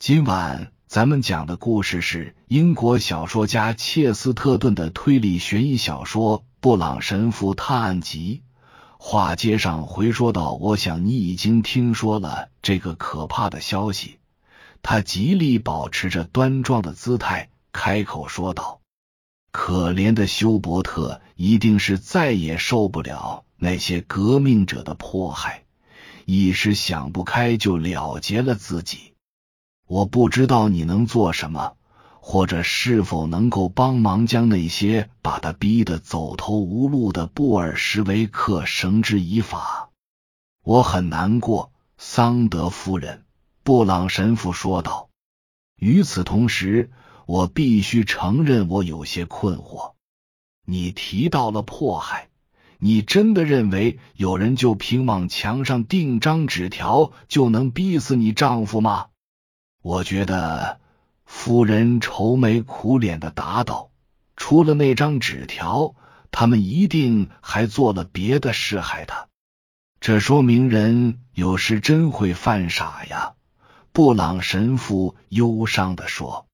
今晚咱们讲的故事是英国小说家切斯特顿的推理悬疑小说《布朗神父探案集》。话接上回说到，我想你已经听说了这个可怕的消息。他极力保持着端庄的姿态，开口说道：“可怜的休伯特，一定是再也受不了那些革命者的迫害，一时想不开就了结了自己。我不知道你能做什么。”或者是否能够帮忙将那些把他逼得走投无路的布尔什维克绳之以法？我很难过，桑德夫人。布朗神父说道。与此同时，我必须承认，我有些困惑。你提到了迫害，你真的认为有人就凭往墙上钉张纸条就能逼死你丈夫吗？我觉得。夫人愁眉苦脸的答道：“除了那张纸条，他们一定还做了别的事害他。这说明人有时真会犯傻呀。”布朗神父忧伤的说：“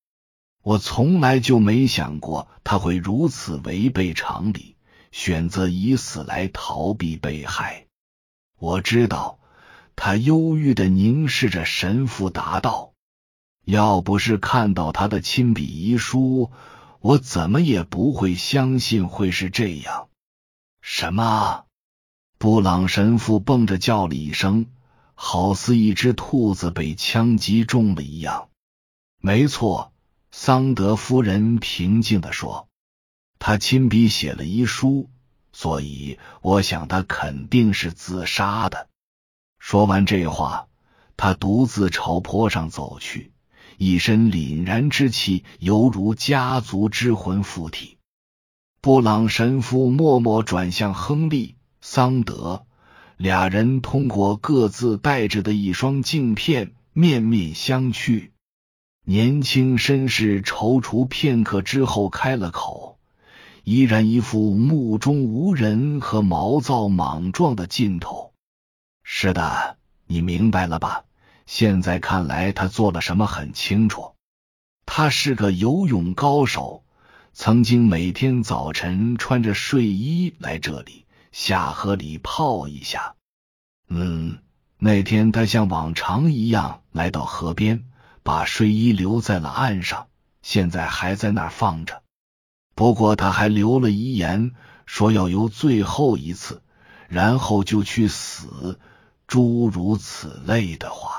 我从来就没想过他会如此违背常理，选择以死来逃避被害。”我知道，他忧郁的凝视着神父，答道。要不是看到他的亲笔遗书，我怎么也不会相信会是这样。什么？布朗神父蹦着叫了一声，好似一只兔子被枪击中了一样。没错，桑德夫人平静的说：“他亲笔写了遗书，所以我想他肯定是自杀的。”说完这话，他独自朝坡上走去。一身凛然之气，犹如家族之魂附体。布朗神父默默转向亨利、桑德，俩人通过各自带着的一双镜片面面相觑。年轻绅士踌躇片刻之后开了口，依然一副目中无人和毛躁莽撞的劲头。是的，你明白了吧？现在看来，他做了什么很清楚。他是个游泳高手，曾经每天早晨穿着睡衣来这里下河里泡一下。嗯，那天他像往常一样来到河边，把睡衣留在了岸上，现在还在那儿放着。不过他还留了遗言，说要游最后一次，然后就去死，诸如此类的话。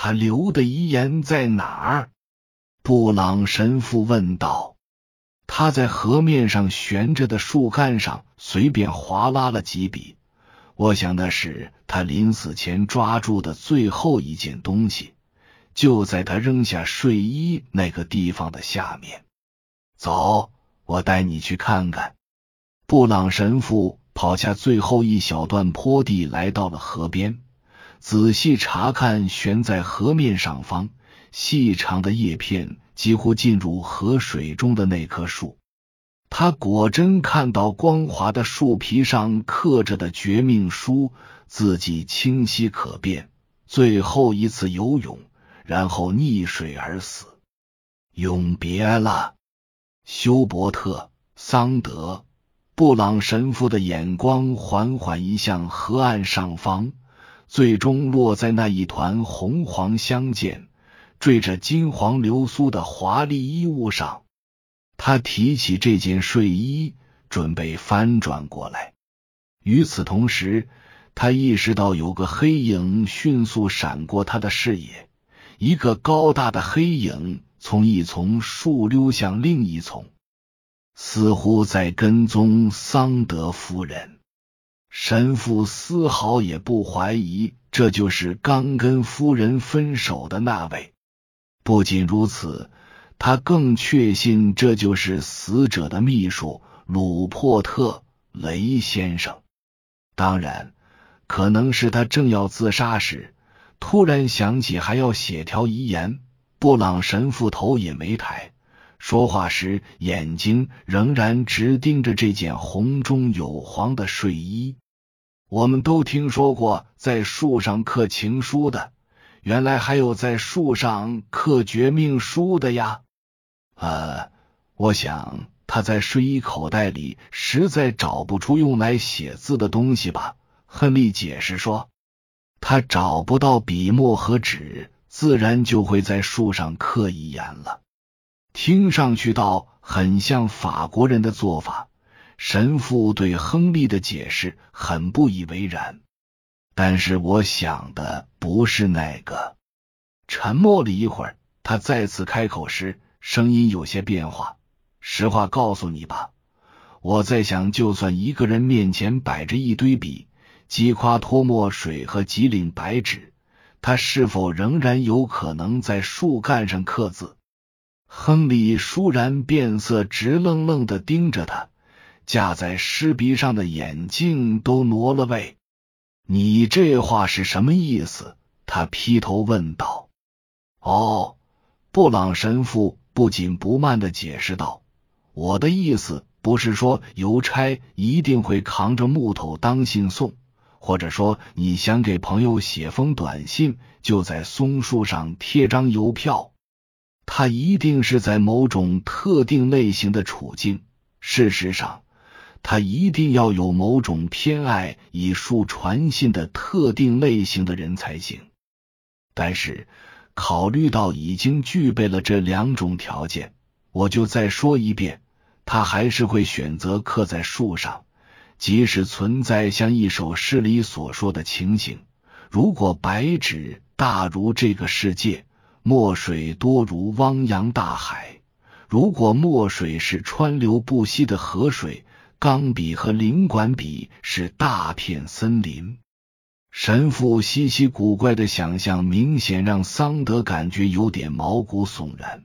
他留的遗言在哪儿？布朗神父问道。他在河面上悬着的树干上随便划拉了几笔，我想那是他临死前抓住的最后一件东西，就在他扔下睡衣那个地方的下面。走，我带你去看看。布朗神父跑下最后一小段坡地，来到了河边。仔细查看悬在河面上方、细长的叶片几乎进入河水中的那棵树，他果真看到光滑的树皮上刻着的绝命书，字迹清晰可辨。最后一次游泳，然后溺水而死。永别了，休伯特·桑德。布朗神父的眼光缓缓移向河岸上方。最终落在那一团红黄相间、缀着金黄流苏的华丽衣物上。他提起这件睡衣，准备翻转过来。与此同时，他意识到有个黑影迅速闪过他的视野。一个高大的黑影从一丛树溜向另一丛，似乎在跟踪桑德夫人。神父丝毫也不怀疑，这就是刚跟夫人分手的那位。不仅如此，他更确信这就是死者的秘书鲁珀特·雷先生。当然，可能是他正要自杀时，突然想起还要写条遗言。布朗神父头也没抬，说话时眼睛仍然直盯着这件红中有黄的睡衣。我们都听说过在树上刻情书的，原来还有在树上刻绝命书的呀！呃，我想他在睡衣口袋里实在找不出用来写字的东西吧？亨利解释说，他找不到笔墨和纸，自然就会在树上刻一眼了。听上去倒很像法国人的做法。神父对亨利的解释很不以为然。但是我想的不是那个。沉默了一会儿，他再次开口时，声音有些变化。实话告诉你吧，我在想，就算一个人面前摆着一堆笔、击夸脱墨水和几领白纸，他是否仍然有可能在树干上刻字？亨利倏然变色，直愣愣的盯着他，架在尸鼻上的眼镜都挪了位。你这话是什么意思？他劈头问道。哦，布朗神父不紧不慢的解释道：“我的意思不是说邮差一定会扛着木头当信送，或者说你想给朋友写封短信，就在松树上贴张邮票。他一定是在某种特定类型的处境。事实上。”他一定要有某种偏爱以树传信的特定类型的人才行。但是，考虑到已经具备了这两种条件，我就再说一遍，他还是会选择刻在树上，即使存在像一首诗里所说的情形：如果白纸大如这个世界，墨水多如汪洋大海；如果墨水是川流不息的河水。钢笔和领管笔是大片森林。神父稀奇古怪的想象，明显让桑德感觉有点毛骨悚然。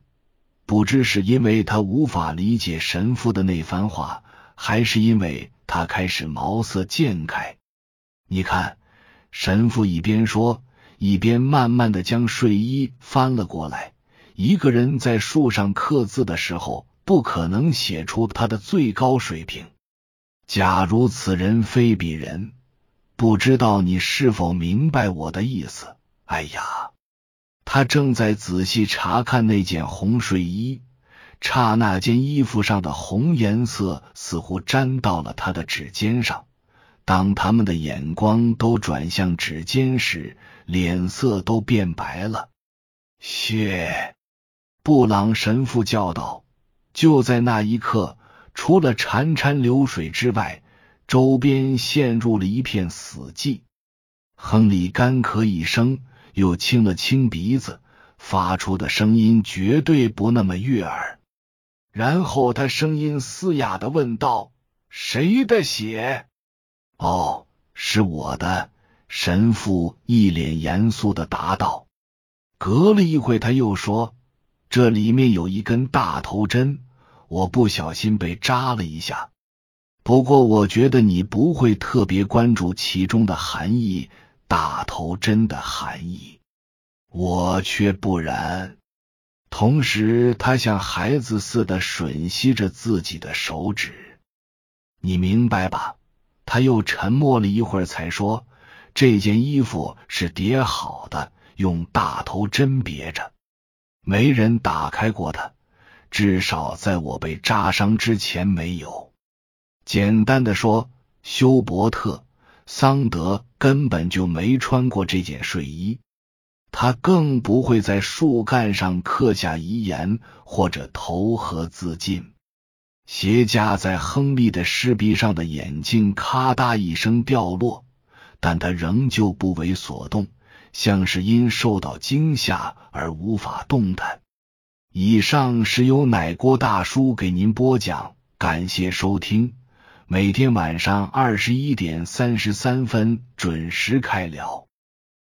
不知是因为他无法理解神父的那番话，还是因为他开始毛色渐开。你看，神父一边说，一边慢慢的将睡衣翻了过来。一个人在树上刻字的时候，不可能写出他的最高水平。假如此人非彼人，不知道你是否明白我的意思？哎呀，他正在仔细查看那件红睡衣，刹那间衣服上的红颜色似乎沾到了他的指尖上。当他们的眼光都转向指尖时，脸色都变白了。谢，布朗神父叫道。就在那一刻。除了潺潺流水之外，周边陷入了一片死寂。亨利干咳一声，又清了清鼻子，发出的声音绝对不那么悦耳。然后他声音嘶哑的问道：“谁的血？”“哦，是我的。”神父一脸严肃的答道。隔了一会，他又说：“这里面有一根大头针。”我不小心被扎了一下，不过我觉得你不会特别关注其中的含义，大头针的含义，我却不然。同时，他像孩子似的吮吸着自己的手指，你明白吧？他又沉默了一会儿，才说：“这件衣服是叠好的，用大头针别着，没人打开过它。”至少在我被扎伤之前没有。简单的说，休伯特·桑德根本就没穿过这件睡衣，他更不会在树干上刻下遗言或者投河自尽。斜架在亨利的尸壁上的眼镜咔嗒一声掉落，但他仍旧不为所动，像是因受到惊吓而无法动弹。以上是由奶锅大叔给您播讲，感谢收听。每天晚上二十一点三十三分准时开聊。